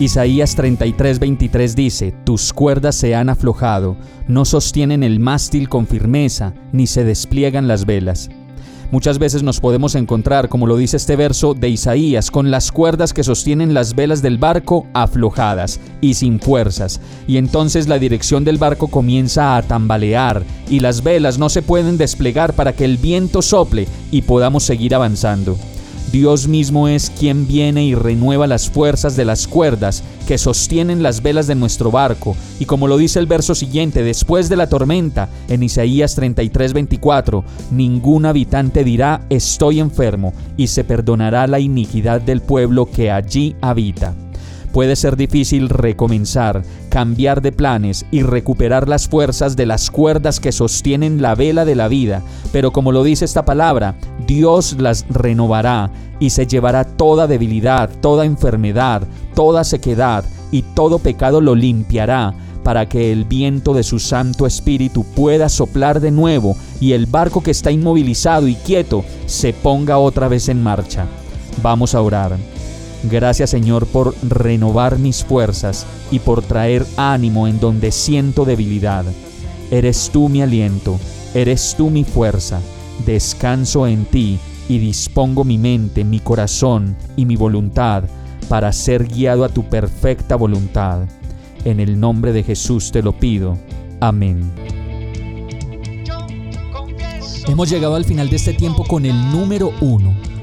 Isaías 33:23 dice, Tus cuerdas se han aflojado, no sostienen el mástil con firmeza, ni se despliegan las velas. Muchas veces nos podemos encontrar, como lo dice este verso de Isaías, con las cuerdas que sostienen las velas del barco aflojadas y sin fuerzas, y entonces la dirección del barco comienza a tambalear y las velas no se pueden desplegar para que el viento sople y podamos seguir avanzando. Dios mismo es quien viene y renueva las fuerzas de las cuerdas que sostienen las velas de nuestro barco, y como lo dice el verso siguiente, después de la tormenta, en Isaías 33:24, ningún habitante dirá estoy enfermo, y se perdonará la iniquidad del pueblo que allí habita. Puede ser difícil recomenzar, cambiar de planes y recuperar las fuerzas de las cuerdas que sostienen la vela de la vida, pero como lo dice esta palabra, Dios las renovará y se llevará toda debilidad, toda enfermedad, toda sequedad y todo pecado lo limpiará para que el viento de su Santo Espíritu pueda soplar de nuevo y el barco que está inmovilizado y quieto se ponga otra vez en marcha. Vamos a orar. Gracias Señor por renovar mis fuerzas y por traer ánimo en donde siento debilidad. Eres tú mi aliento, eres tú mi fuerza. Descanso en ti y dispongo mi mente, mi corazón y mi voluntad para ser guiado a tu perfecta voluntad. En el nombre de Jesús te lo pido. Amén. Hemos llegado al final de este tiempo con el número uno